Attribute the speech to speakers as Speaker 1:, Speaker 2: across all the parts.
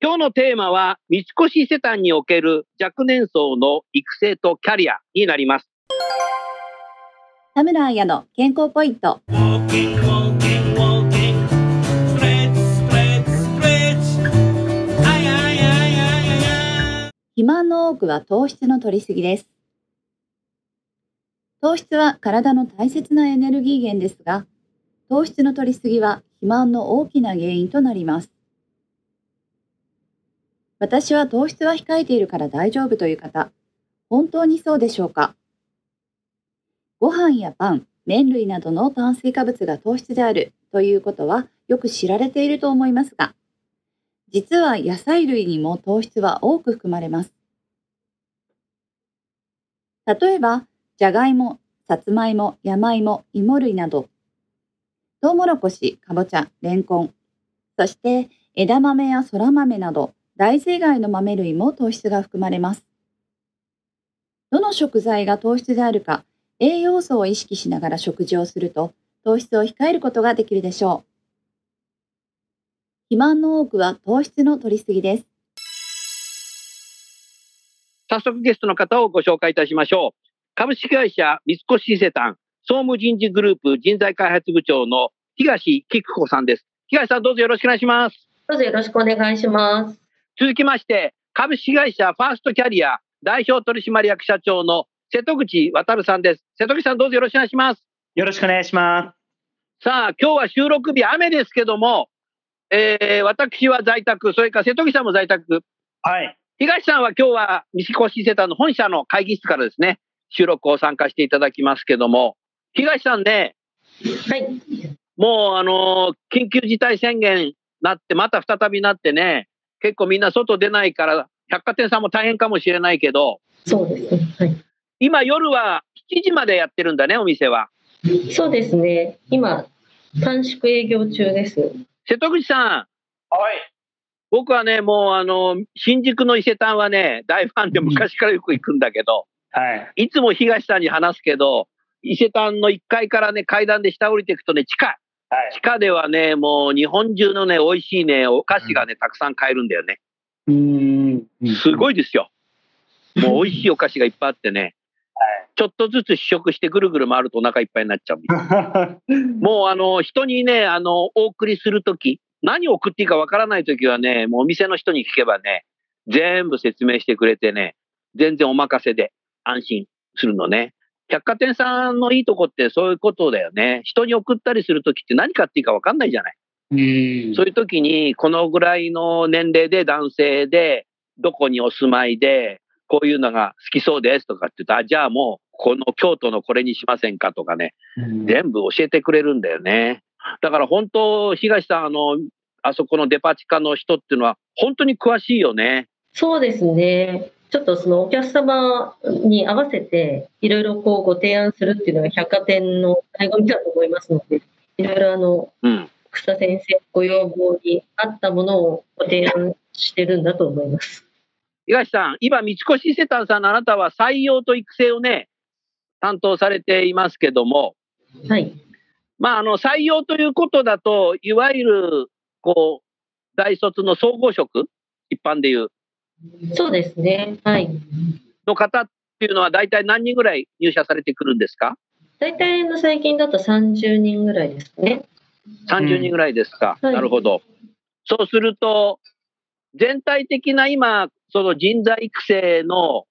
Speaker 1: 今日のテーマは三越伊勢丹における若年層の育成とキャリアになります
Speaker 2: 田村彩の健康ポイント。肥満の多くは糖質の取りすぎです。糖質は体の大切なエネルギー源ですが、糖質の取りすぎは肥満の大きな原因となります。私は糖質は控えているから大丈夫という方、本当にそうでしょうか？ご飯やパン、麺類などの炭水化物が糖質であるということはよく知られていると思いますが、実は野菜類にも糖質は多く含まれます。例えば、じゃがいも、さつまいも、山芋、芋類など、トウモロコシ、かぼちゃ、レンコン、そして枝豆やそら豆など、大豆以外の豆類も糖質が含まれます。どの食材が糖質であるか、栄養素を意識しながら食事をすると、糖質を控えることができるでしょう。肥満の多くは糖質の摂りすぎです。
Speaker 1: 早速ゲストの方をご紹介いたしましょう株式会社三越伊勢丹総務人事グループ人材開発部長の東貴子さんです東さんどうぞよろしくお願いします
Speaker 3: どうぞよろしくお願いします。
Speaker 1: 続きまして、株式会社ファーストキャリア代表取締役社長の瀬戸口渉さんです。瀬戸口さんどうぞよろしくお願いします。
Speaker 4: よろしくお願いします。
Speaker 1: さあ、今日は収録日雨ですけども、えー、私は在宅、それから瀬戸口さんも在宅、
Speaker 4: はい。
Speaker 1: 東さんは今日は三越伊勢丹の本社の会議室からですね、収録を参加していただきますけども、東さんね、
Speaker 3: はい。
Speaker 1: もうあのー緊急事態宣言なって、また再びなってね、結構みんな外出ないから、百貨店さんも大変かもしれないけど、
Speaker 3: そうですね。はい。
Speaker 1: 今夜は7時までやってるんだね、お店は。
Speaker 3: そうですね。今、短縮営業中です。
Speaker 1: 瀬戸口さん、
Speaker 4: はい。
Speaker 1: 僕はね、もうあの、新宿の伊勢丹はね、大ファンで昔からよく行くんだけど、
Speaker 4: はい。
Speaker 1: いつも東さんに話すけど、伊勢丹の1階からね、階段で下降りていくとね、地下、
Speaker 4: はい
Speaker 1: 地。下ではね、もう日本中のね、美味しいね、お菓子がね、たくさん買えるんだよね。
Speaker 4: うーん。
Speaker 1: すごいですよ。もう美味しいお菓子がいっぱいあってね、ちょっとずつ試食してぐるぐる回るとお腹いっぱいになっちゃうみたい。もうあの、人にね、あの、お送りするとき、何を送っていいかわからないときはね、もうお店の人に聞けばね、全部説明してくれてね、全然お任せで安心するのね。百貨店さんのいいとこってそういうことだよね。人に送ったりするときって何買っていいかわかんないじゃない。
Speaker 4: うん
Speaker 1: そういうときに、このぐらいの年齢で男性で、どこにお住まいで、こういうのが好きそうですとかって言うと、あ、じゃあもう、この京都のこれにしませんかとかね、全部教えてくれるんだよね。だから本当、東さん、あの、あそこのデパ地下の人っていうのは、本当に詳しいよね。
Speaker 3: そうですね。ちょっとそのお客様に合わせて、いろいろこうご提案するっていうのが百貨店の醍醐味だと思いますので、いろいろあの、
Speaker 1: うん。
Speaker 3: 草先生ご要望に合ったものをご提案してるんだと思います。
Speaker 1: 東さん、今、三越伊勢丹さんのあなたは採用と育成をね、担当されていますけども、
Speaker 3: はい。
Speaker 1: まあ、あの、採用ということだと、いわゆる、こう、大卒の総合職、一般でいう、
Speaker 3: そうですね。はい。
Speaker 1: の方っていうのは、大体何人ぐらい入社されてくるんですか？
Speaker 3: 大体の最近だと30人ぐらいですね。
Speaker 1: ?30 人ぐらいですか、
Speaker 3: はい
Speaker 1: なるほど。そうすると、全体的な今、その人材育成の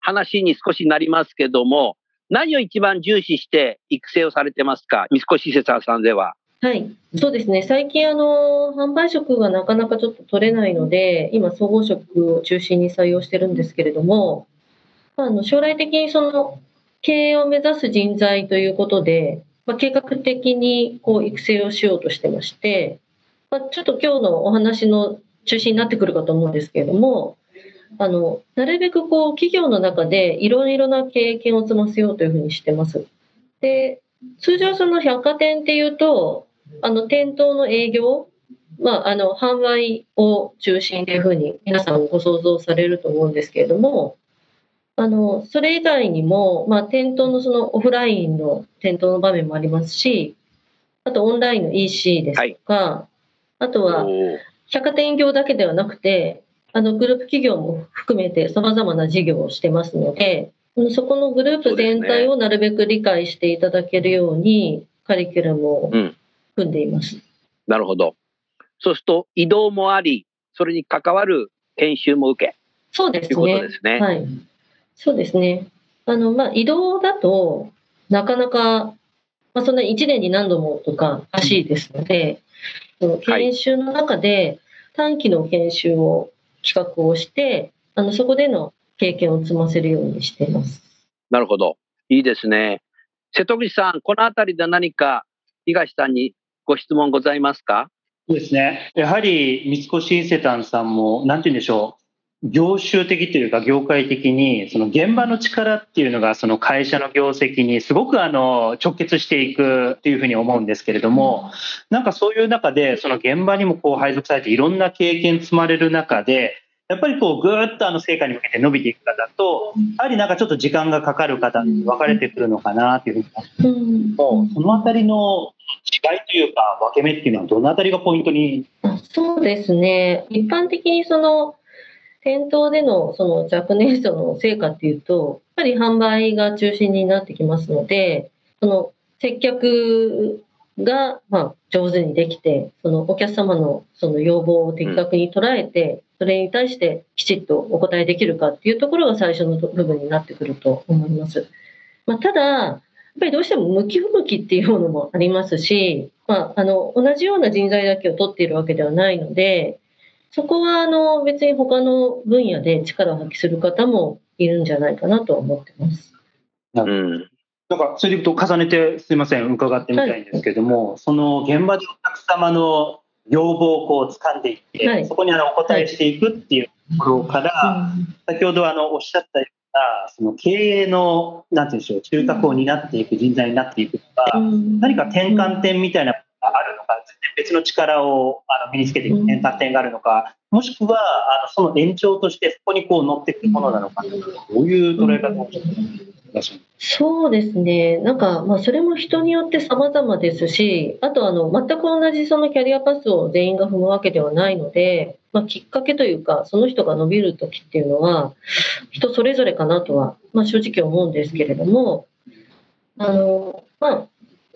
Speaker 1: 話に少しなりますけども、何を一番重視して育成をされてますか、三越施設さんでは。
Speaker 3: はい、そうですね。最近あの販売職がなかなかちょっと取れないので、今総合職を中心に採用してるんですけれども、まあの将来的にその経営を目指す人材ということで、まあ、計画的にこう育成をしようとしてまして、まあ、ちょっと今日のお話の中心になってくるかと思うんですけれども、あのなるべくこう企業の中でいろいろな経験を積ませようというふうにしてます。で通常その百貨店っていうとあの店頭の営業、まあ、あの販売を中心というふうに皆さんご想像されると思うんですけれどもあのそれ以外にも、まあ、店頭のそのオフラインの店頭の場面もありますしあとオンラインの EC ですとか、あとは百貨店業だけではなくてあのグループ企業も含めてさまざまな事業をしてますのでうんそこのグループ全体をなるべく理解していただけるようにカリキュラムを
Speaker 1: うん
Speaker 3: 組んでいます。
Speaker 1: なるほど。そうすると移動もあり、それに関わる研修も受け
Speaker 3: そうです
Speaker 1: ということ
Speaker 3: ね。
Speaker 1: ですね。
Speaker 3: はい。そうですね。あの、まあ、移動だと、なかなか、まあ、そんな1年に何度もとか、らしいですので、その研修の中で短期の研修を企画をして、あの、そこでの経験を積ませるようにしています。
Speaker 1: なるほど。いいですね。瀬戸口さん、このあたりで何か東さんにご質問ございますか？
Speaker 4: そうですね。やはり三越伊勢丹さんも、なんて言うんでしょう。業種的というか業界的にその現場の力っていうのがその会社の業績にすごくあの直結していくっていうふうに思うんですけれどもなんかそういう中でその現場にもこう配属されていろんな経験積まれる中でやっぱりこうぐーっとあの成果に向けて伸びていく方とやはりなんかちょっと時間がかかる方に分かれてくるのかなっていうふうに
Speaker 3: うん
Speaker 4: 思うそのあたりの違いというか分け目っていうのはどのあたりがポイントに？
Speaker 3: あそうですね。一般的にその店頭でのその若年層の成果っていうと、やっぱり販売が中心になってきますので、その接客がまあ上手にできて、そのお客様のその要望を的確に捉えて、それに対してきちっとお答えできるかっていうところが最初の部分になってくると思います。まあ、ただ、やっぱりどうしても向き不向きっていうものもありますし、まあ、あの同じような人材だけを取っているわけではないので、そこはあの別に他の分野で力を発揮する方もいるんじゃないかなとは思ってます。
Speaker 1: うん。
Speaker 4: なんか、それで言うと重ねてすいません、伺ってみたいんですけども、その現場でお客様の要望をこう掴んでいって、
Speaker 3: はい。
Speaker 4: そこにあのお答えしていくっていうところから、先ほどあのおっしゃったような、その経営の、なんていうんでしょう、中核を担っていく人材になっていくとか、何か転換点みたいなのがあるのか、別の力をあの身につけていく転換点があるのか、もしくはあのその延長としてそこにこう乗っていくものなのか、どういう捉え方をしていらっしゃる
Speaker 3: そうですね、なんか、まあ、それも人によって様々ですし、あとあの全く同じそのキャリアパスを全員が踏むわけではないので、まあ、きっかけというか、その人が伸びるときっていうのは、人それぞれかなとは、まあ、正直思うんですけれども、あのまあ、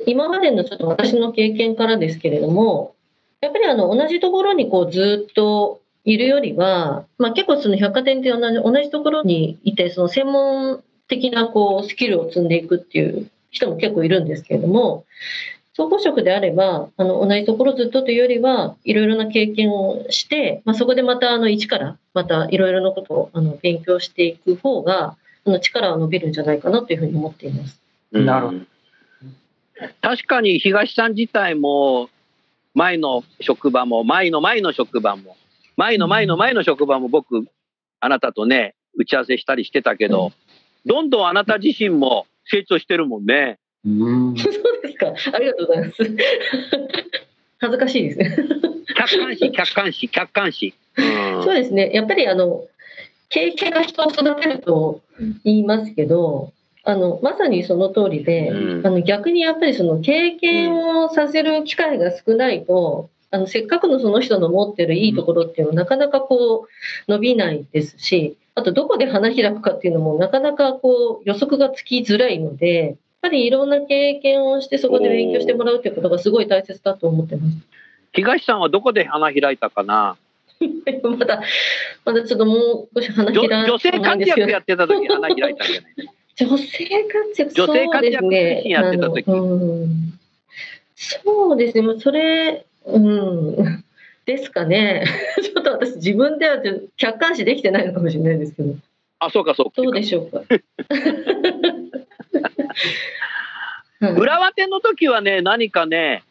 Speaker 3: 今までのちょっと私の経験からですけれども、やっぱりあの同じところにこうずっといるよりは、まあ、結構その百貨店って同じ同じところにいて、その専門的なこうスキルを積んでいくっていう人も結構いるんですけれども、総合職であれば、あの同じところずっとというよりは、いろいろな経験をして、まあ、そこでまたあの一からまたいろいろなことをあの勉強していく方が、あの力は伸びるんじゃないかなというふうに思っています。
Speaker 4: なるほど。
Speaker 1: 確かに東さん自体も前の職場も前の前の職場も前の前の前の職場も僕あなたとね打ち合わせしたりしてたけど、どんどんあなた自身も成長してるもんね。
Speaker 4: うん
Speaker 3: そうですか。ありがとうございます。恥ずかしいですね。
Speaker 1: 客観視客観視客観視。うん
Speaker 3: そうですね。やっぱりあの経験が人を育てると言いますけど、あのまさにその通りで、
Speaker 1: うん
Speaker 3: あの逆にやっぱりその経験をさせる機会が少ないと、あのせっかくのその人の持ってるいいところっていうのはなかなかこう伸びないですし、あとどこで花開くかっていうのもなかなかこう予測がつきづらいので、やっぱりいろんな経験をしてそこで勉強してもらうっていうことがすごい大切だと思ってます。
Speaker 1: 東さんはどこで花開いたかな？
Speaker 3: まだ、まだちょっともう少し花
Speaker 1: 女
Speaker 3: 開いんですけど
Speaker 1: 活躍やってた時花開いたんじゃない？
Speaker 3: 女性活躍、そうですね。
Speaker 1: やってた時。
Speaker 3: そうですね、もうそれ、うん、ですかね。ちょっと私、自分では客観視できてないのかもしれないですけど、
Speaker 1: あ、そうかそうか。
Speaker 3: どうでしょうか。はい
Speaker 1: 浦和店の時はね、何かね、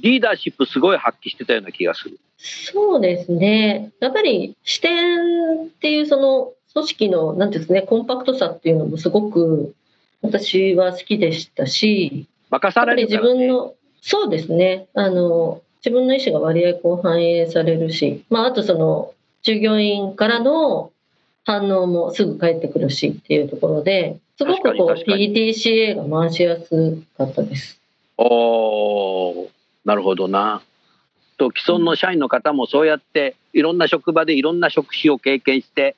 Speaker 1: リーダーシップすごい発揮してたような気がする。
Speaker 3: そうですね。やっぱり視点っていうその組織の、なんていうんですかね、コンパクトさっていうのもすごく私は好きでしたし、
Speaker 1: 任さ
Speaker 3: やっぱり自
Speaker 1: れるね。
Speaker 3: 分の、そうですね、あの、自分の意思が割合こう反映されるし、まあ、あとその、従業員からの反応もすぐ返ってくるしっていうところで、すごくこう PDCA が回しやすかったです。
Speaker 1: おーなるほどな。と既存の社員の方もそうやっていろんな職場でいろんな職種を経験して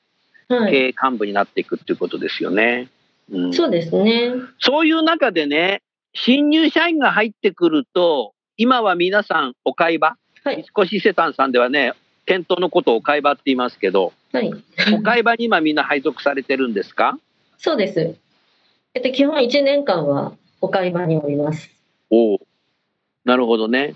Speaker 3: はい。
Speaker 1: 経営幹部になっていくっていうことですよね。うん、
Speaker 3: そうですね。
Speaker 1: そういう中でね、新入社員が入ってくると、今は皆さんお買い場、
Speaker 3: はい。
Speaker 1: 三越伊勢丹さんではね、店頭のことをお買い場って言いますけど、
Speaker 3: はい。
Speaker 1: お買い場に今みんな配属されてるんですか？
Speaker 3: そうです。えっと、基本1年間はお買い場におります。
Speaker 1: おお、なるほどね。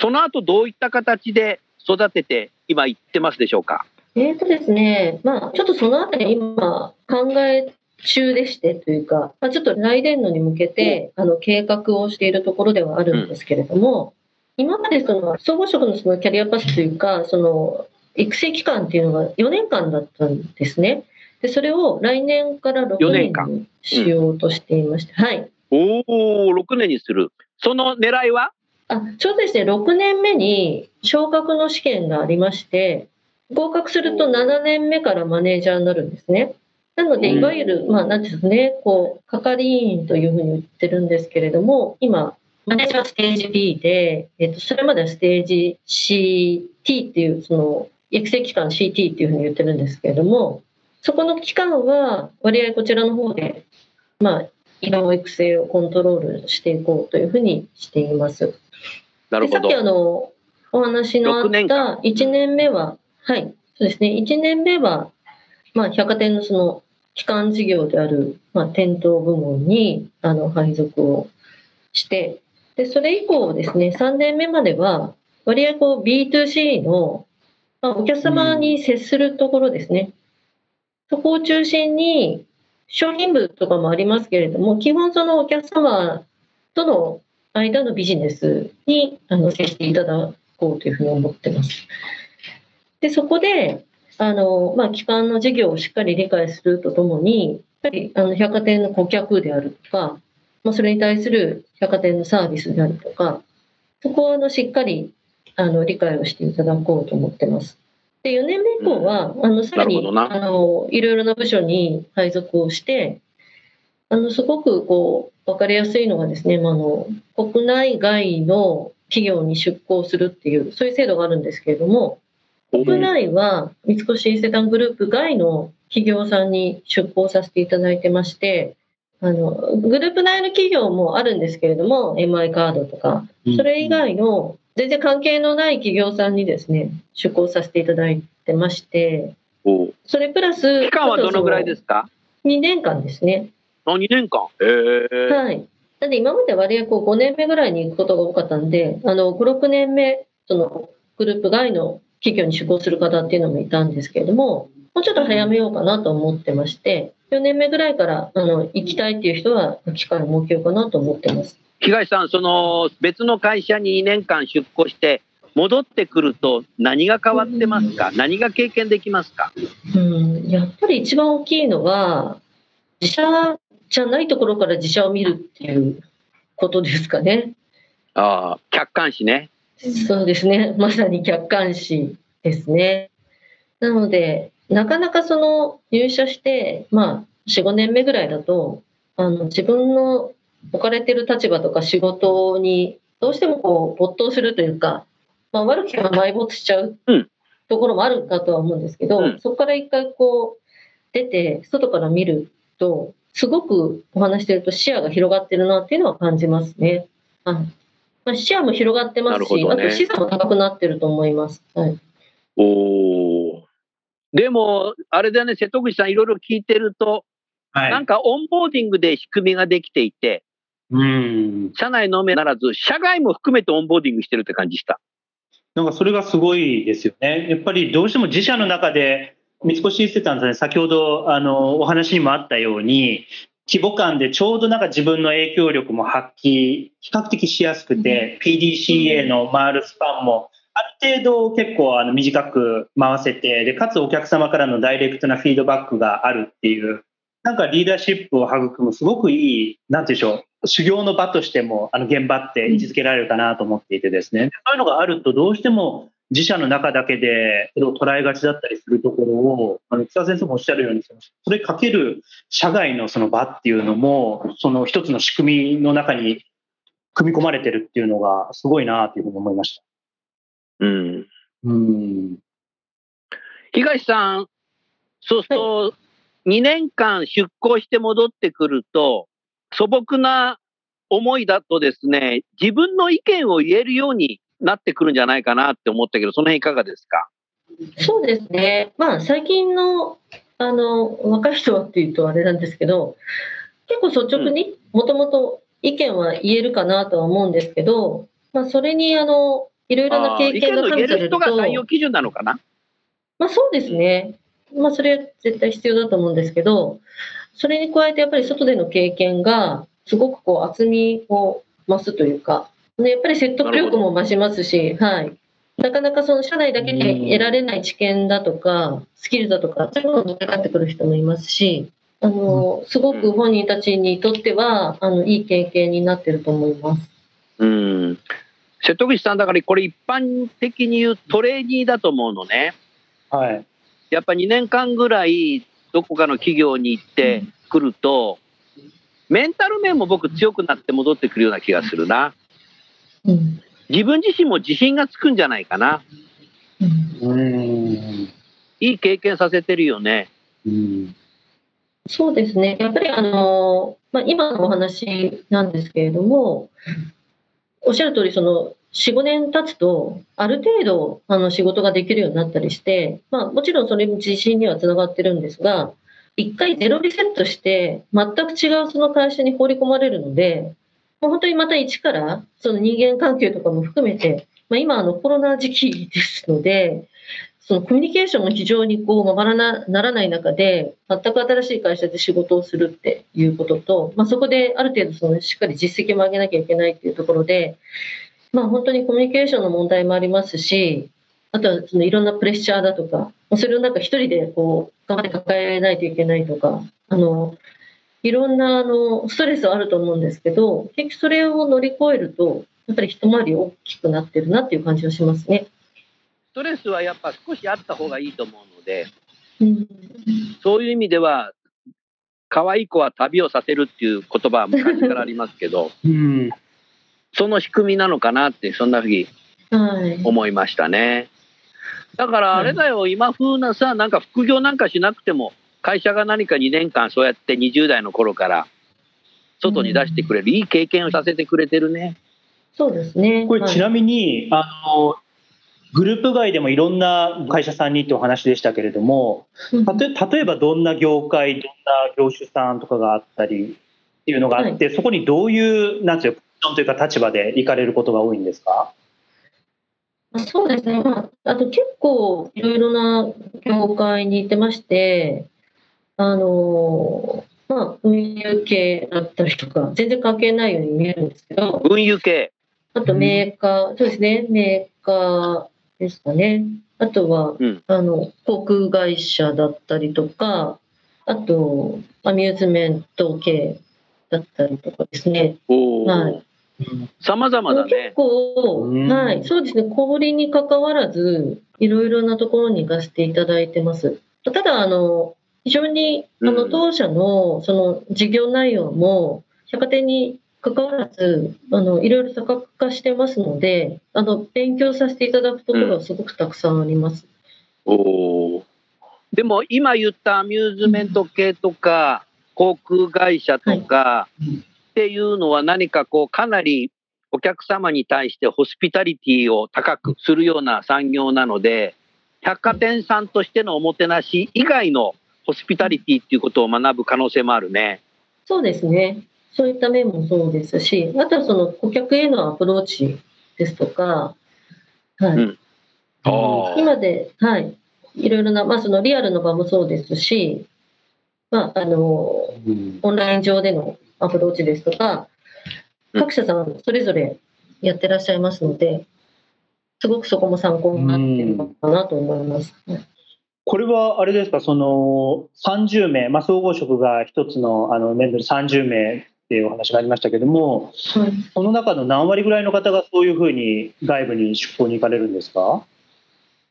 Speaker 1: その後どういった形で育てて今行ってますでしょうか？
Speaker 3: えーとですね、まあ、ちょっとそのあたり今考え中でしてというか、まあ、ちょっと来年度に向けてあの計画をしているところではあるんですけれども、今までその総合職のそのキャリアパスというか、その育成期間っていうのが4年間だったんですね。で、それを来年から6
Speaker 1: 4年
Speaker 3: にしようとしていまして、はい。
Speaker 1: おお、6年にする。その狙いは？
Speaker 3: あちょうどですね、6年目に昇格の試験がありまして、合格すると7年目からマネージャーになるんですね。なので、
Speaker 1: うん
Speaker 3: いわゆる、まあ、なんていうんですかね、こう、係員というふうに言ってるんですけれども、今、マネージャーはステージ B で、えっと、それまではステージ CT っていう、その、育成期間 CT っていうふうに言ってるんですけれども、そこの期間は、割合こちらの方で、まあ、今の育成をコントロールしていこうというふうにしています。
Speaker 1: なるほど
Speaker 3: でさっき。あのお話のあ
Speaker 1: 6年
Speaker 3: った
Speaker 1: 間
Speaker 3: 1年目は、はい、そうですね、1年目は、まあ、百貨店のその基幹事業である、まあ、店頭部門にあの配属をして、でそれ以降ですね、3年目までは、割合こう B2C の、まあ、お客様に接するところですね、そこを中心に、商品部とかもありますけれども、基本そのお客様との間のビジネスにあの接していただこうというふうに思ってます。で、そこで、あの、まあ、機関の事業をしっかり理解するとともに、やっぱりあの百貨店の顧客であるとか、まあ、それに対する百貨店のサービスであるとか、そこをあのしっかりあの理解をしていただこうと思ってます。で、4年目以降は、あの、さらに、あの、いろいろな部署に配属をして、あの、すごくこう、わかりやすいのがですね、まあ、あの、国内外の企業に出向するっていう、そういう制度があるんですけれども、国内は三越伊勢丹グループ外の企業さんに出向させていただいてまして、あの、グループ内の企業もあるんですけれども、MI カードとか、それ以外の全然関係のない企業さんにですね、出向させていただいてまして、それプラス、
Speaker 1: 期間はどのぐらいですか
Speaker 3: ?2 年間ですね。
Speaker 1: あ ?2 年間。へえ。
Speaker 3: はい。なんで今まで割合こう5年目ぐらいに行くことが多かったんで、あの、5、6年目、そのグループ外の企業に出向する方っていうのもいたんですけれども、もうちょっと早めようかなと思ってまして、4年目ぐらいからあの行きたいっていう人は機会を設けようかなと思ってます。
Speaker 1: 東さん、その別の会社に2年間出向して、戻ってくると何が変わってますか？何が経験できますか？
Speaker 3: うん、やっぱり一番大きいのは、自社じゃないところから自社を見るっていうことですかね。
Speaker 1: ああ、客観視ね。
Speaker 3: そうですね。まさに客観視ですね。なので、なかなかその入社して、まあ、4、5年目ぐらいだと、あの、自分の置かれてる立場とか仕事にどうしてもこう没頭するというか、まあ、悪く言えば埋没しちゃう
Speaker 1: うん
Speaker 3: ところもあるかとは思うんですけど、
Speaker 1: うん
Speaker 3: そこから一回こう出て、外から見ると、すごくお話してると視野が広がってるなっていうのは感じますね。はいまあ、視野も広がってますし、
Speaker 1: ね
Speaker 3: あと資産も高くなってると思います。はい、
Speaker 1: おお。でも、あれだね、瀬戸口さんいろいろ聞いてると、
Speaker 4: はい。
Speaker 1: なんかオンボーディングで仕組みができていて、
Speaker 4: うん。
Speaker 1: 社内のみならず、社外も含めてオンボーディングしてるって感じした。
Speaker 4: なんかそれがすごいですよね。やっぱりどうしても自社の中で、三越伊勢丹さん、先ほどあのお話にもあったように、規模感でちょうどなんか自分の影響力も発揮、比較的しやすくて、PDCA の回るスパンも、ある程度結構あの短く回せてで、かつお客様からのダイレクトなフィードバックがあるっていう、なんかリーダーシップを育む、すごくいい、なんていうんでしょう、修行の場としても、あの現場って位置づけられるかなと思っていてですね、そういうのがあると、どうしても自社の中だけで捉えがちだったりするところを、あの北先生もおっしゃるように、それかける社外のその場っていうのも、その一つの仕組みの中に組み込まれてるっていうのが、すごいなというふうに思いました。
Speaker 1: うん。
Speaker 4: うん。
Speaker 1: 東さん、そうすると、2年間出向して戻ってくると、素朴な思いだとですね、自分の意見を言えるようになってくるんじゃないかなって思ったけど、その辺いかがですか？
Speaker 3: そうですね。まあ、最近の、あの、若い人はっていうとあれなんですけど、結構率直にもともと意見は言えるかなとは思うんですけど、まあ、それに、あの、いろいろな経験が加味されると、
Speaker 1: る人が採用基準なのかな？
Speaker 3: まあそうですね。まあそれは絶対必要だと思うんですけど、それに加えてやっぱり外での経験がすごくこう厚みを増すというか、ね、やっぱり説得力も増しますし、はい。なかなかその社内だけで得られない知見だとか、スキルだとか、そういうのがかかってくる人もいますし、あの、すごく本人たちにとっては、あの、いい経験になってると思います。
Speaker 1: うん。瀬戸口さん、だからこれ一般的に言うトレーニーだと思うのね。
Speaker 4: はい。
Speaker 1: やっぱ2年間ぐらいどこかの企業に行ってくると、メンタル面も僕強くなって戻ってくるような気がするな。
Speaker 3: うん。
Speaker 1: 自分自身も自信がつくんじゃないかな。
Speaker 3: うん
Speaker 4: うん。
Speaker 1: いい経験させてるよね。
Speaker 4: うん。
Speaker 3: そうですね。やっぱりあの、まあ、今のお話なんですけれども、おっしゃる通り、その、4、5年経つと、ある程度、あの、仕事ができるようになったりして、まあ、もちろんそれも自信にはつながってるんですが、一回ゼロリセットして、全く違うその会社に放り込まれるので、もう本当にまた一から、その人間関係とかも含めて、まあ、今、あの、コロナ時期ですので、そのコミュニケーションも非常にこうままらなならない中で、全く新しい会社で仕事をするっていうことと、まあ、そこである程度そのしっかり実績も上げなきゃいけないっていうところで、まあ、本当にコミュニケーションの問題もありますし、あとはそのいろんなプレッシャーだとか、それをなんか一人でこう頑張って抱えないといけないとか、あのいろんなあのストレスはあると思うんですけど、結局それを乗り越えると、やっぱり一回り大きくなってるなっていう感じはしますね。
Speaker 1: ストレスはやっぱ少しあった方がいいと思うので、
Speaker 3: うん
Speaker 1: そういう意味では、可愛い子は旅をさせるっていう言葉は昔からありますけど、
Speaker 4: うん。
Speaker 1: その仕組みなのかなって、そんなふうに
Speaker 3: はい。
Speaker 1: 思いましたね。だからあれだよ、今風なさ、なんか副業なんかしなくても、会社が何か2年間そうやって20代の頃から外に出してくれる、いい経験をさせてくれてるね。
Speaker 3: そうですね。はい
Speaker 4: これちなみに、あの、グループ外でもいろんな会社さんにってお話でしたけれども、たと例えばどんな業界、どんな業種さんとかがあったりっていうのがあって、そこにどういう、なんていうか、ポジションというか立場で行かれることが多いんですか？
Speaker 3: あそうですね。まあ、あと結構いろいろな業界に行ってまして、あの、まあ、運輸系だったりとか、全然関係ないように見えるんですけど、
Speaker 1: 運輸系。
Speaker 3: あとメーカー、そうですね、メーカーですかね。あとは、
Speaker 1: うん
Speaker 3: あの、航空会社だったりとか、あと、アミューズメント系だったりとかですね。
Speaker 1: お
Speaker 3: は
Speaker 1: お。様々だ
Speaker 3: 結
Speaker 1: ね。
Speaker 3: 構、
Speaker 4: うん
Speaker 3: はい、そうですね、小売りに関わらず、いろいろなところに行かせていただいてます。ただ、あの、非常に、あの、
Speaker 1: うん
Speaker 3: 当社の、その、事業内容も、百貨店に関わらず、あの、いろいろ多角化してますので、あの、勉強させていただくところはすごくたくさんあります。
Speaker 1: おお。でも今言ったアミューズメント系とか、航空会社とかっていうのは何かこうかなりお客様に対してホスピタリティを高くするような産業なので、百貨店さんとしてのおもてなし以外のホスピタリティっていうことを学ぶ可能性もあるね。
Speaker 3: そうですね。そういった面もそうですし、あとはその顧客へのアプローチですとか、はい。
Speaker 1: うん
Speaker 3: 今で、はい。いろいろな、まあそのリアルの場もそうですし、まああの、
Speaker 4: うん
Speaker 3: オンライン上でのアプローチですとか、
Speaker 1: うん
Speaker 3: 各社さんそれぞれやってらっしゃいますので、すごくそこも参考になっているのかなと思います。
Speaker 4: これはあれですか、その30名、まあ、総合職が一つのあの年度で30名っていうお話がありましたけども、
Speaker 3: はい。
Speaker 4: その中の何割ぐらいの方がそういうふうに外部に出向に行かれるんですか？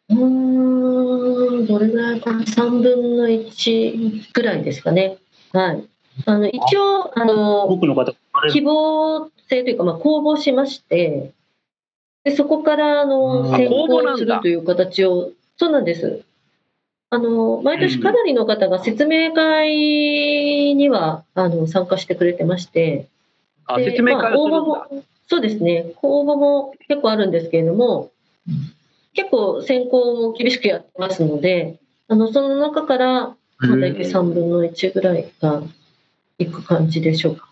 Speaker 3: うーん、どれぐらいかな、3分の1ぐらいですかね。はい。あの、一応、あの、
Speaker 4: 多くの方
Speaker 3: 希
Speaker 4: る。
Speaker 3: 望性というか、まあ、公募しまして、でそこからあ
Speaker 4: うん。
Speaker 3: の選考するという形を、そうなんです。あの毎年かなりの方が説明会にはあの参加してくれてまして、
Speaker 1: あ、
Speaker 3: で
Speaker 1: 説明会
Speaker 3: まあ応募。もそうですね、公募も結構あるんですけれども、結構選考も厳しくやってますので、あのその中から、まあ、大体3分の1ぐらいがいく感じでしょうか。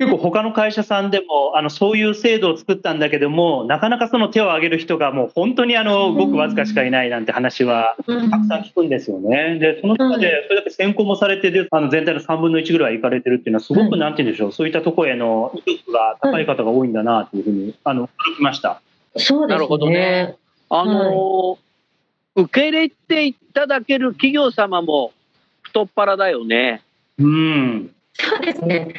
Speaker 4: 結構他の会社さんでもあのそういう制度を作ったんだけどもなかなかその手を挙げる人がもう本当にあのごくわずかしかいないなんて話は
Speaker 3: うん
Speaker 4: たくさん聞くんですよね。でその中でそれだけ先行もされてであの全体の3分の1ぐらい行かれてるっていうのはすごく
Speaker 3: はい
Speaker 4: なんて言うんでしょうそういったところへの意欲が高い方が多いんだなというふうにあの驚きました。
Speaker 3: そうです
Speaker 1: なるほどね
Speaker 3: ね。
Speaker 1: あのー受け入れていただける企業様も太っ腹だよね。
Speaker 4: うん
Speaker 3: そうですね。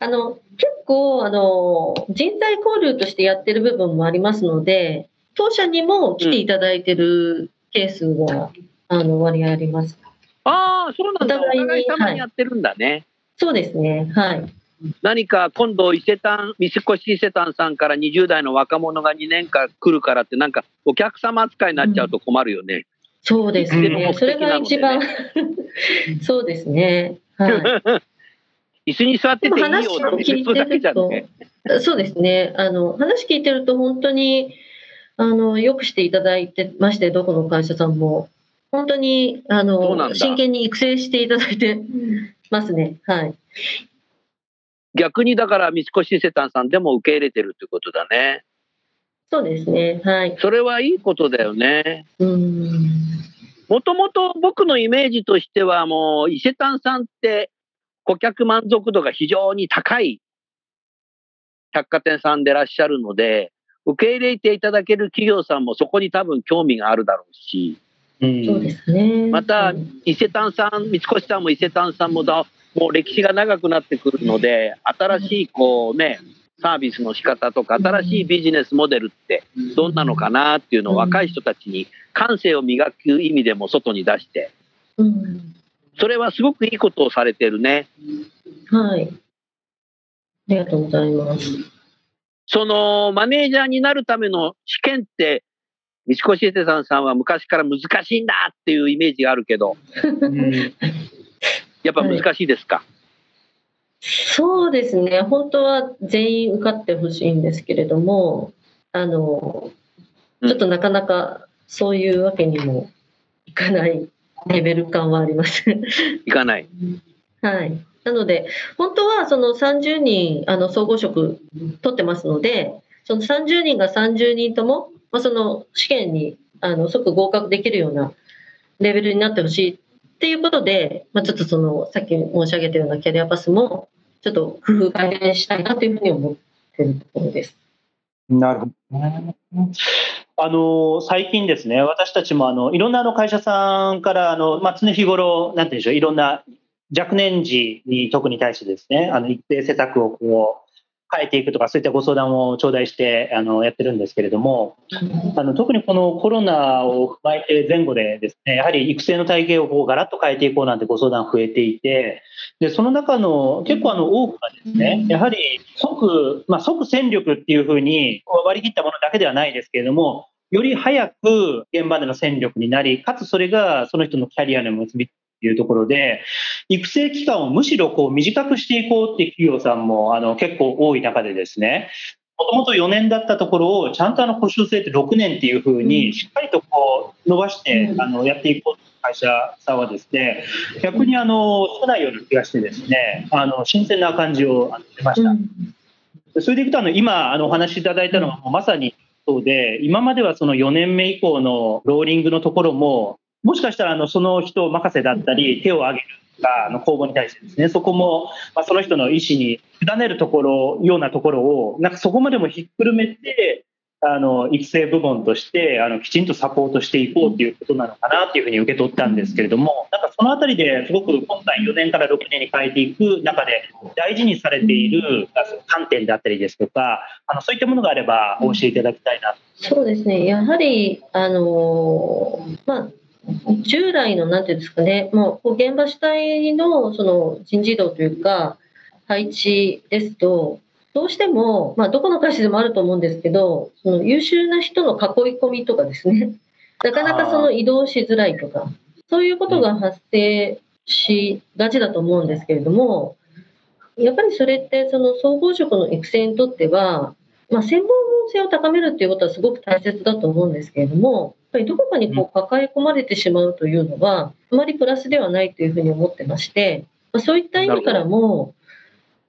Speaker 3: あの、結構、あの、人材交流としてやってる部分もありますので、当社にも来ていただいてるケースが、あの、割合あります。
Speaker 1: ああ、そうなんだ。お
Speaker 3: お互いに
Speaker 1: 互いにやってるんだね。
Speaker 3: そうですね。はい。
Speaker 1: 何か今度伊勢丹、三越伊勢丹さんから20代の若者が2年間来るからって、なんかお客様扱いになっちゃうと困るよね。
Speaker 3: そうです
Speaker 4: うん
Speaker 3: ね。それが一番、そうですね。はい。
Speaker 1: 椅子に座ってていいよって
Speaker 3: 聞いてると
Speaker 1: ね。、
Speaker 3: そうですね。あの、話聞いてると本当に、あの、よくしていただいてまして、どこの会社さんも。本当に、あの、真剣に育成していただいてますね。はい。
Speaker 1: 逆にだから三越伊勢丹さんでも受け入れてるってことだね。
Speaker 3: そうですね。はい。
Speaker 1: それはいいことだよね。
Speaker 3: うん。
Speaker 1: もともと僕のイメージとしてはもう伊勢丹さんって顧客満足度が非常に高い百貨店さんでいらっしゃるので、受け入れていただける企業さんもそこに多分興味があるだろうし、
Speaker 4: うん
Speaker 3: そうですね。
Speaker 1: また
Speaker 3: うん
Speaker 1: 伊勢丹さん、三越さんも伊勢丹さんもだ、もう歴史が長くなってくるので、新しいこうね、サービスの仕方とか、新しいビジネスモデルってどんなのかなっていうのを若い人たちに感性を磨く意味でも外に出して、
Speaker 3: うん。
Speaker 1: それはすごくいいことをされてるね。
Speaker 3: はい。ありがとうございます。
Speaker 1: そのマネージャーになるための試験って、三越伊勢丹さんは昔から難しいんだっていうイメージがあるけど、
Speaker 4: うん
Speaker 1: やっぱ難しいですか？
Speaker 3: そうですね。本当は全員受かってほしいんですけれども、あの、
Speaker 1: うん
Speaker 3: ちょっとなかなかそういうわけにもいかないレベル感はあります。
Speaker 1: いかない。
Speaker 3: はい。なので、本当はその30人、あの、総合職取ってますので、その30人が30人とも、まあ、その試験に、あの、即合格できるようなレベルになってほしいっていうことで、まあ、ちょっとその、さっき申し上げたようなキャリアパスも、ちょっと工夫改善したいなというふうに思ってるところです。
Speaker 4: なるほどね。あの最近ですね、私たちもあのいろんなあの会社さんからあの、まあ、常日頃、なんていうんでしょう、いろんな若年児に特に対してですね、あの一定施策をこう変えていくとか、そういったご相談を頂戴してあのやってるんですけれども、あの特にこのコロナを踏まえて前後でですね、やはり育成の体系をこうガラッと変えていこうなんてご相談増えていて、でその中の結構あの多くがですね、やはり即、まあ、即戦力っていうふうに割り切ったものだけではないですけれども、より早く現場での戦力になり、かつそれがその人のキャリアの結びいうところで、育成期間をむしろこう短くしていこうっていう企業さんもあの結構多い中でですね、ともと4年だったところを、ちゃんとあの腰を据えて6年っていうふうに、しっかりとこう伸ばして、
Speaker 3: うん。
Speaker 4: あのやっていこうという会社さんはですね、逆にあの少ないような気がしてですね、あの新鮮な感じをあの出ました。それでいくとあの今あのお話しいただいたのはまさにそうで、今まではその4年目以降のローリングのところも、もしかしたらあのその人任せだったり、手を挙げるとか、あの公募に対してですね、そこも、まあ、その人の意思に委ねるところ、ようなところを、なんかそこまでもひっくるめて、あの育成部門としてあのきちんとサポートしていこうということなのかなというふうに受け取ったんですけれども、なんかそのあたりですごく今回4年から6年に変えていく中で大事にされている観点であったりですとか、あのそういったものがあればお教えいただきたいな
Speaker 3: そうですね、やはり、あのーまあ、従来のなんていうんですかね、もう現場主体のその人事異動というか、配置ですと、どうしても、まあ、どこの会社でもあると思うんですけど、その優秀な人の囲い込みとかですね、なかなかその移動しづらいとか、そういうことが発生しがちだと思うんですけれども、やっぱりそれって、その総合職の育成にとっては、まあ、専門性を高めるっていうことはすごく大切だと思うんですけれども、やっぱりどこかにこう抱え込まれてしまうというのは、あまりプラスではないというふうに思ってまして、まあ、そういった意味からも、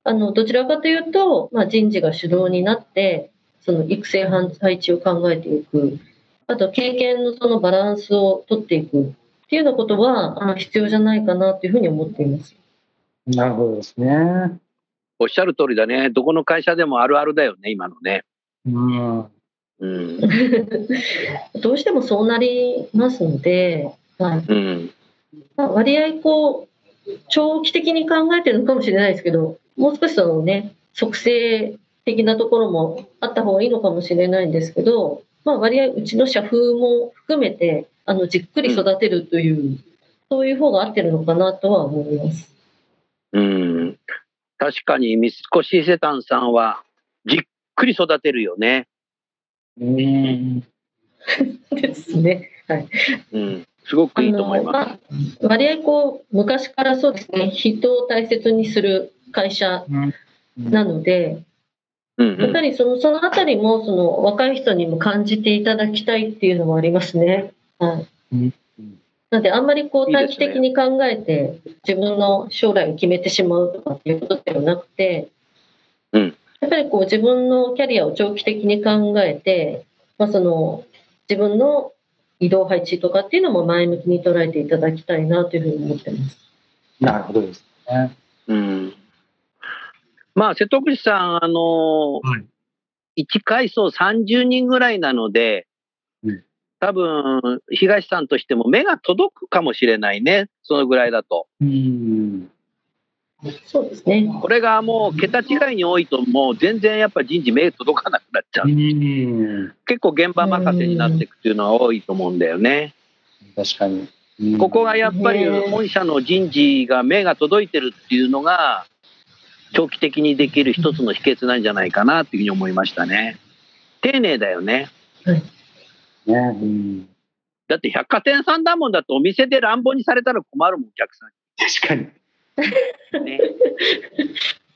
Speaker 3: あのどちらかというと、まあ、人事が主導になって、その育成配置を考えていく、あと経験のそのバランスを取っていくっていうようなことはあ必要じゃないかなというふうに思っています。
Speaker 4: なるほどですね。
Speaker 1: おっしゃる通りだね。どこの会社でもあるあるだよね、今のね。
Speaker 4: うん。
Speaker 1: うん。
Speaker 3: どうしてもそうなりますので、はい
Speaker 1: うん。
Speaker 3: まあ、割合こう長期的に考えてるのかもしれないですけどもう少しそのね促成的なところもあった方がいいのかもしれないんですけど、まあ、割合うちの社風も含めてあのじっくり育てるという、そういう方が合ってるのかなとは思います。
Speaker 1: うん。確かに、三越伊勢丹さんは、じっくり育てるよね。
Speaker 4: うん。
Speaker 3: ですね。はい
Speaker 1: うん。すごくいいと思います。
Speaker 3: あのまあ割合こう昔からそうですね人を大切にする会社なので、
Speaker 1: うんうん
Speaker 3: やっぱりそのそのあたりもその若い人にも感じていただきたいっていうのもありますね。はい
Speaker 4: うん
Speaker 3: なのであんまりこう短期的に考えて自分の将来を決めてしまうとかっていうことではなくて、
Speaker 1: うん
Speaker 3: やっぱりこう自分のキャリアを長期的に考えて、まあ、その自分の移動配置とかっていうのも前向きに捉えていただきたいなというふうに思ってます。
Speaker 4: なるほどですね。
Speaker 1: うん。まあ、瀬戸口さん、あの
Speaker 4: はい
Speaker 1: 1階層30人ぐらいなので
Speaker 4: うん、
Speaker 1: 多分、東さんとしても目が届くかもしれないね。そのぐらいだと。
Speaker 4: うん。
Speaker 3: そうですね。
Speaker 1: これがもう桁違いに多いと、もう全然やっぱ人事目届かなくなっちゃう。
Speaker 4: うん。
Speaker 1: 結構現場任せになっていくっていうのは多いと思うんだよね。
Speaker 4: 確かに。うん
Speaker 1: ここがやっぱり
Speaker 3: ね
Speaker 1: 本社の人事が目が届いてるっていうのが、長期的にできる一つの秘訣なんじゃないかなっていうふうに思いましたね。丁寧だよね。
Speaker 4: ね。うん。
Speaker 1: だって百貨店さんだもんだってお店で乱暴にされたら困るもん、お客さ
Speaker 4: 確かに。
Speaker 1: ね。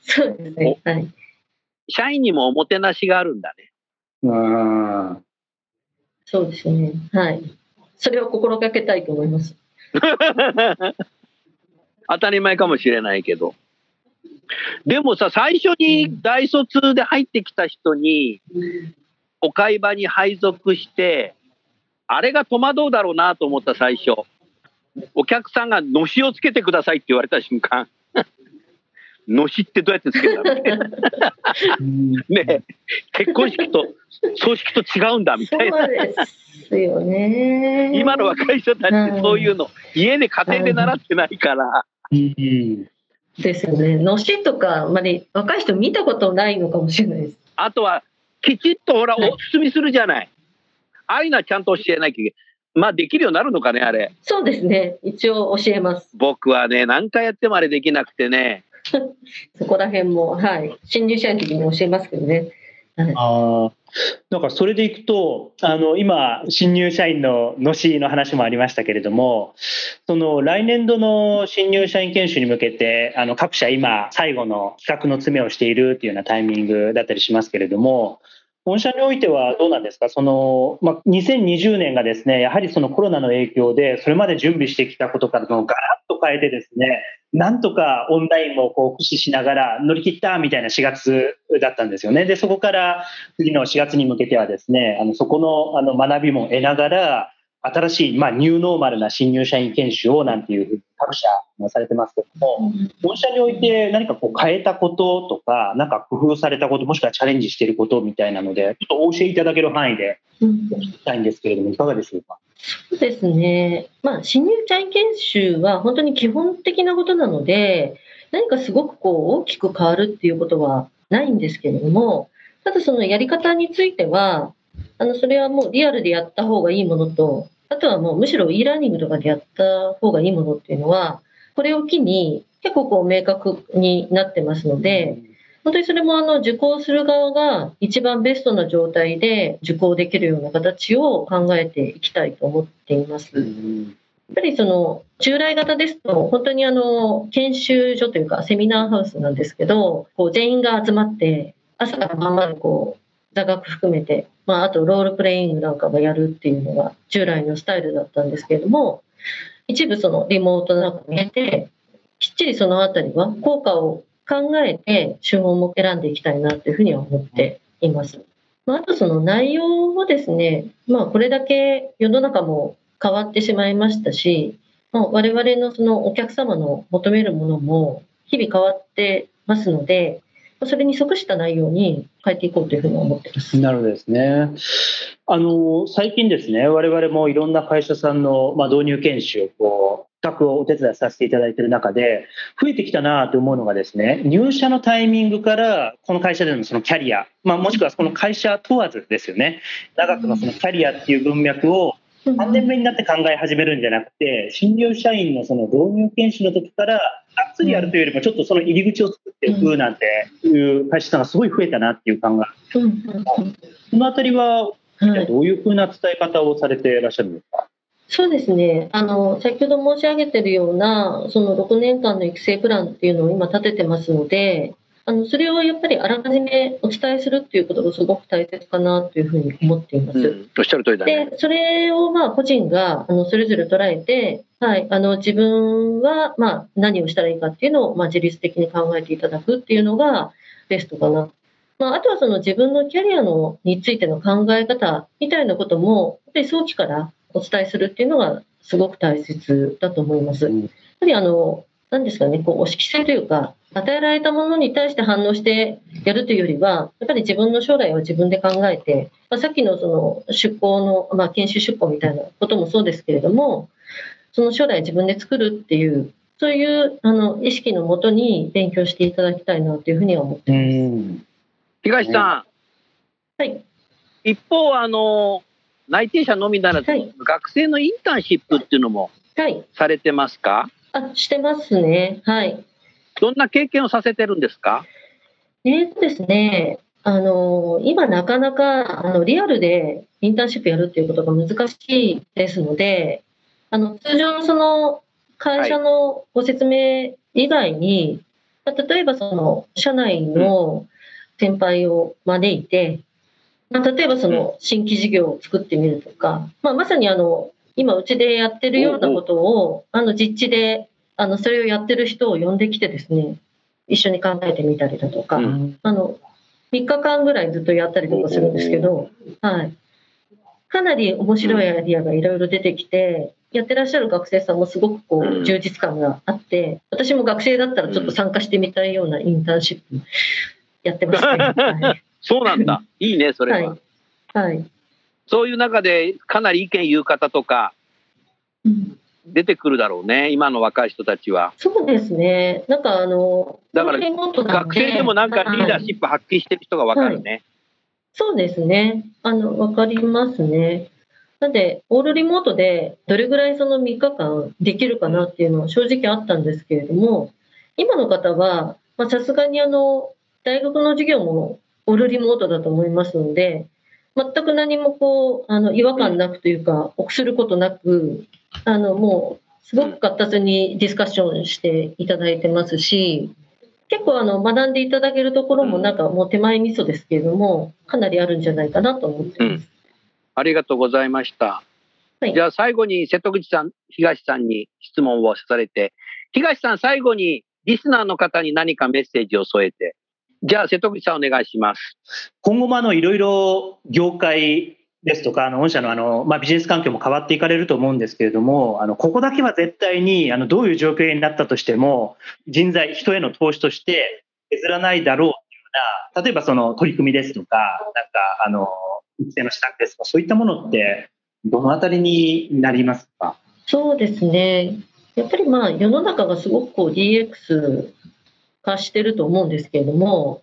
Speaker 3: そうですね。はい。
Speaker 1: 社員にもおもてなしがあるんだね。
Speaker 4: うん。
Speaker 3: そうですね。はい。それを心がけたいと思います。
Speaker 1: 当たり前かもしれないけど。でもさ、最初に大卒で入ってきた人に、お買い場に配属して、あれが戸惑うだろうなと思った最初。お客さんがのしをつけてくださいって言われた瞬間。のしってどうやってつけるんだみたいな。ねえ結婚式と葬式と違うんだみ
Speaker 3: そ
Speaker 1: たいうな。
Speaker 3: ですよね。
Speaker 1: 今の若い人たちってそういうの、家で家庭で習ってないから。
Speaker 4: うん。
Speaker 3: ですよね。のしとか、あんまり若い人見たことないのかもしれないです。
Speaker 1: あとは、きちっとほら、お
Speaker 3: はい
Speaker 1: 包みするじゃない。ああいうのはちゃんと教えなきゃいけない。まあ、できるようになるのかね、あれ。
Speaker 3: そうですね。一応教えます。
Speaker 1: 僕はね、何回やってもあれできなくてね。
Speaker 3: そこら辺も、はい。新入社員の時に教えますけどね。はい、
Speaker 4: ああ。なんかそれでいくと、あの、今、新入社員ののしの話もありましたけれども、その来年度の新入社員研修に向けて、あの、各社今、最後の企画の詰めをしているっていうようなタイミングだったりしますけれども、本社においてはどうなんですか、そのまあ、2020年がですねやはりそのコロナの影響で、それまで準備してきたことからのガラッと変えて、ですねなんとかオンラインもこう駆使しながら乗り切ったみたいな4月だったんですよね。でそこから次の4月に向けてはですねあのそこのあの学びも得ながら新しい、まあ、ニューノーマルな新入社員研修をなんていうふうに各社されてますけども、本社において何かこう変えたこととか、なんか工夫されたこと、もしくはチャレンジしていることみたいなので、ちょっとお教えいただける範囲でお聞きしたいんですけれども、いかがでしょうか？
Speaker 3: そうですね。まあ、新入社員研修は本当に基本的なことなので、何かすごくこう大きく変わるっていうことはないんですけれども、ただそのやり方については、あの、それはもうリアルでやった方がいいものと、あとはもうむしろ e ラーニングとかでやった方がいいものっていうのは、これを機に結構こう明確になってますので、本当にそれもあの受講する側が一番ベストな状態で受講できるような形を考えていきたいと思っています。やっぱりその従来型ですと本当にあの研修所というかセミナーハウスなんですけどこう全員が集まって朝から晩までこう座学含めてまあ、あとロールプレイングなんかもやるっていうのが従来のスタイルだったんですけれども、一部そのリモートなんか見えて、きっちりそのあたりは効果を考えて手法も選んでいきたいなというふうには思っています。まあ、あとその内容もですね、まあこれだけ世の中も変わってしまいましたし、まあ、我々のそのお客様の求めるものも日々変わってますので、それに即した内容に変えていこうというふうに思ってます。
Speaker 4: なるほどですね。あの最近ですね、我々もいろんな会社さんの、まあ、導入研修をこう企画をお手伝いさせていただいている中で、増えてきたなと思うのがですね、入社のタイミングからこの会社でのそのキャリア、まあ、もしくはその会社問わずですよね、長くのそのキャリアっていう文脈を3年目になって考え始めるんじゃなくて、新入社員のその導入研修の時から、がっつりやるというよりも、ちょっとその入り口を作っていくなんていう会社さんがすごい増えたなっていう感が、そのあたりは、どういうふうな伝え方をされていらっしゃるんですか、
Speaker 3: そうですね。あの、先ほど申し上げているような、その6年間の育成プランっていうのを今立ててますので、あの、それをやっぱりあらかじめお伝えするっていうことがすごく大切かなというふうに思っています。うん、
Speaker 1: おっしゃる通りだね。
Speaker 3: で、それをまあ個人が、あの、それぞれ捉えて、はい、あの、自分はまあ何をしたらいいかっていうのを、まあ自律的に考えていただくっていうのがベストかな。まあ、あとはその自分のキャリアのについての考え方みたいなことも、やっぱり早期からお伝えするっていうのがすごく大切だと思います。やっぱりあの、何ですかね、こう、押し規制というか、与えられたものに対して反応してやるというよりは、やっぱり自分の将来を自分で考えて、まあ、さっきのその出向の、まあ、研修出向みたいなこともそうですけれども、その将来自分で作るっていう、そういうあの意識のもとに勉強していただきたいなというふうには思ってます。
Speaker 1: 東さ
Speaker 3: ん、はい、
Speaker 1: 一方、あの内定者のみならず、はい、学生のインターンシップっていうのもされてますか、
Speaker 3: あしてますね。はい。
Speaker 1: どんな経験をさせてるんですか？
Speaker 3: えーとですね、あの今なかなかあのリアルでインターンシップやるっていうことが難しいですので、あの通常のその会社のご説明以外に、はい、例えばその社内の先輩を招いて、まあ、例えばその新規事業を作ってみるとか、まあ、まさにあの今うちでやってるようなことをあの実地であのそれをやってる人を呼んできてですね一緒に考えてみたりだとか、うん、あの3日間ぐらいずっとやったりとかするんですけど、はい、かなり面白いアイディアがいろいろ出てきて、やってらっしゃる学生さんもすごくこう充実感があって、私も学生だったらちょっと参加してみたいようなインターンシップやってますね。はい、
Speaker 1: そうなんだ。いいね、それは。はい。はい、そういう中でかなり意見言う方とか、出てくるだろうね、今の若い人たちは。
Speaker 3: そうですね。なんかあの、
Speaker 1: だから学生でもなんかリーダーシップ発揮してる人がわかるね、はい。
Speaker 3: そうですね。あの、わかりますね。なんで、オールリモートでどれぐらいその3日間できるかなっていうのは正直あったんですけれども、今の方は、さすがにあの、大学の授業もオールリモートだと思いますので、全く何もこう、あの、違和感なくというか、臆することなく、あの、もう、すごく活発にディスカッションしていただいてますし、結構あの、学んでいただけるところもなんかもう手前味噌ですけれども、かなりあるんじゃないかなと思ってます。
Speaker 1: ありがとうございました。
Speaker 3: はい
Speaker 1: じゃあ最後に瀬戸口さん、東さんに質問をされて、東さん最後にリスナーの方に何かメッセージを添えて、じゃあ瀬戸口さんお願いします。
Speaker 4: 今後もあのいろいろ業界ですとか、あの御社のあの、まあ、ビジネス環境も変わっていかれると思うんですけれども、あのここだけは絶対にあのどういう状況になったとしても、人材、人への投資として削らないだろうというような、例えばその取り組みですとか、なんかあの育成の施策ですとか、そういったものって、どのあたりになりますか？
Speaker 3: そうですね。やっぱりまあ世の中がすごくこう DX 化してると思うんですけれども、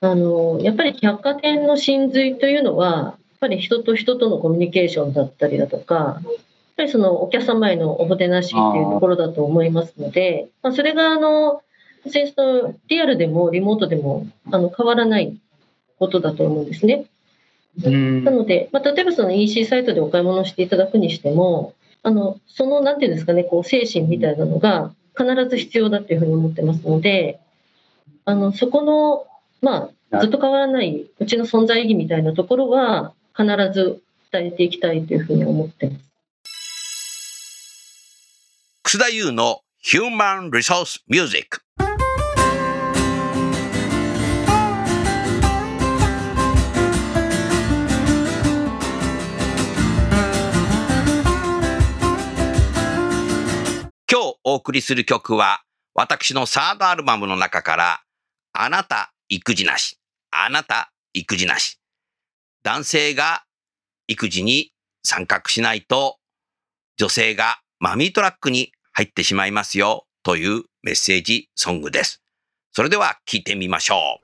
Speaker 3: あの、やっぱり百貨店の真髄というのは、やっぱり人と人とのコミュニケーションだったりだとか、やっぱりそのお客様へのおもてなしっていうところだと思いますので、まあ、それがあの、別にそのリアルでもリモートでもあの変わらないことだと思うんですね。
Speaker 4: うん
Speaker 3: なので、まあ、例えばその EC サイトでお買い物していただくにしても、あの、その、なんていうんですかね、こう、精神みたいなのが必ず必要だっていうふうに思ってますので、あの、そこの、まあ、ずっと変わらないうちの存在意義みたいなところは、必ず伝えていきたいというふうに思ってます。
Speaker 5: 楠田優のヒューお送りする曲は、私のサードアルバムの中から、あなた育児なし、あなた育児なし。男性が育児に参画しないと、女性がマミートラックに入ってしまいますよというメッセージソングです。それでは聴いてみましょう。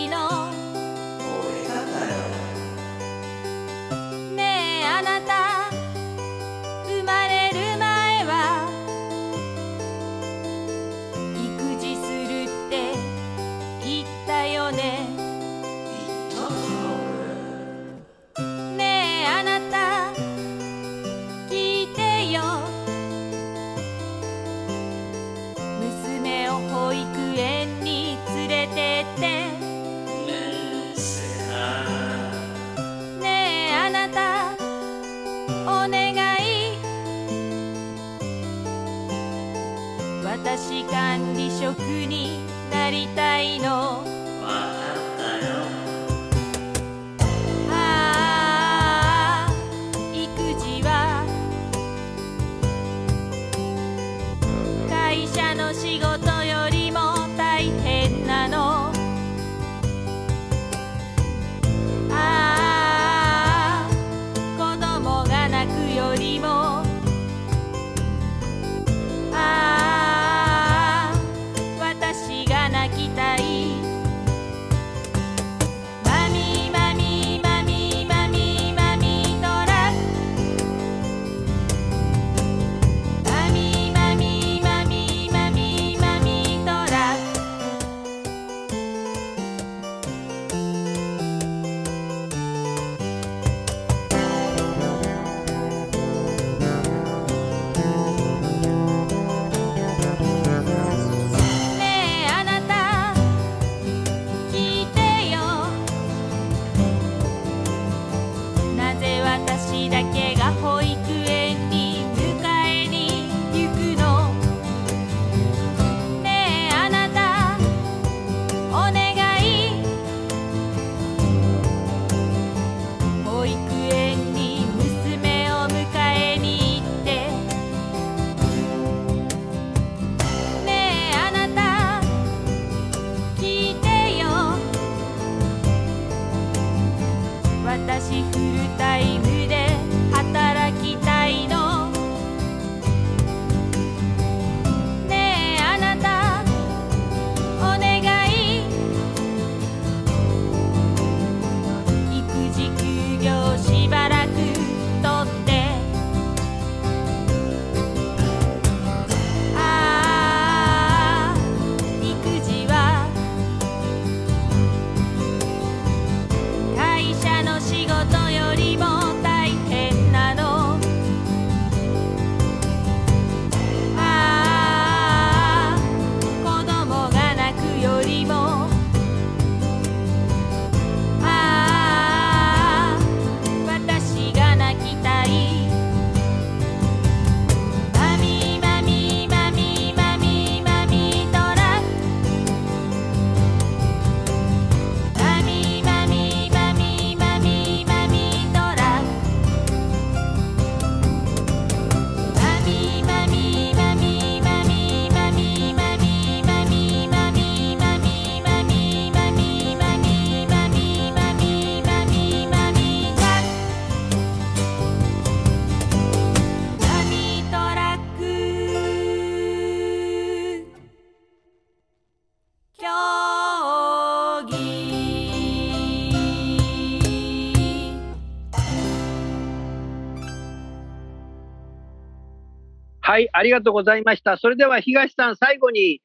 Speaker 6: はい、ありが
Speaker 1: とうございました。それでは東さん、最後に、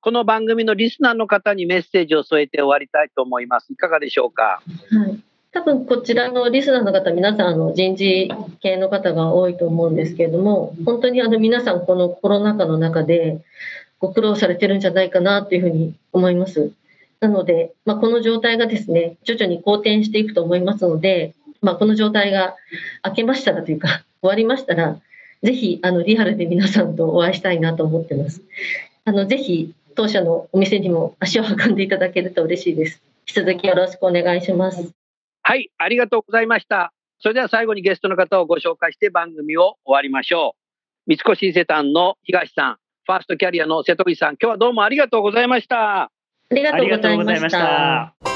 Speaker 1: この番組のリスナーの方にメッセージを添えて終わりたいと思います。いかがでしょうか？
Speaker 3: はい。多分こちらのリスナーの方、皆さんあの人事系の方が多いと思うんですけれども、本当にあの皆さんこのコロナ禍の中でご苦労されてるんじゃないかなというふうに思います。なので、まあ、この状態がですね、徐々に好転していくと思いますので、まあ、この状態が明けましたらというか、終わりましたら、ぜひあのリアルで皆さんとお会いしたいなと思ってます。あのぜひ当社のお店にも足を運んでいただけると嬉しいです。引き続きよろしくお願いします。
Speaker 1: はい、ありがとうございました。それでは最後にゲストの方をご紹介して番組を終わりましょう。三越伊勢丹の東さん、ファーストキャリアの瀬戸口さん、今日はどうもありがとうございました。
Speaker 3: ありがとうございまし
Speaker 4: た。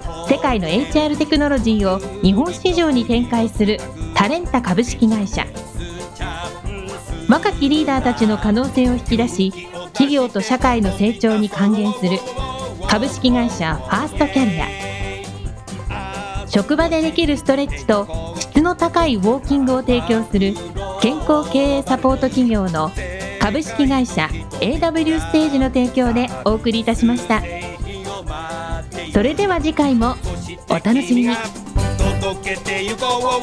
Speaker 7: 世界の HR テクノロジーを日本市場に展開するタレンタ株式会社。若きリーダーたちの可能性を引き出し企業と社会の成長に還元する株式会社ファーストキャリア。職場でできるストレッチと質の高いウォーキングを提供する健康経営サポート企業の株式会社 AW ステージの提供でお送りいたしました。それでは次回もお楽しみに。
Speaker 8: 届けてゆこう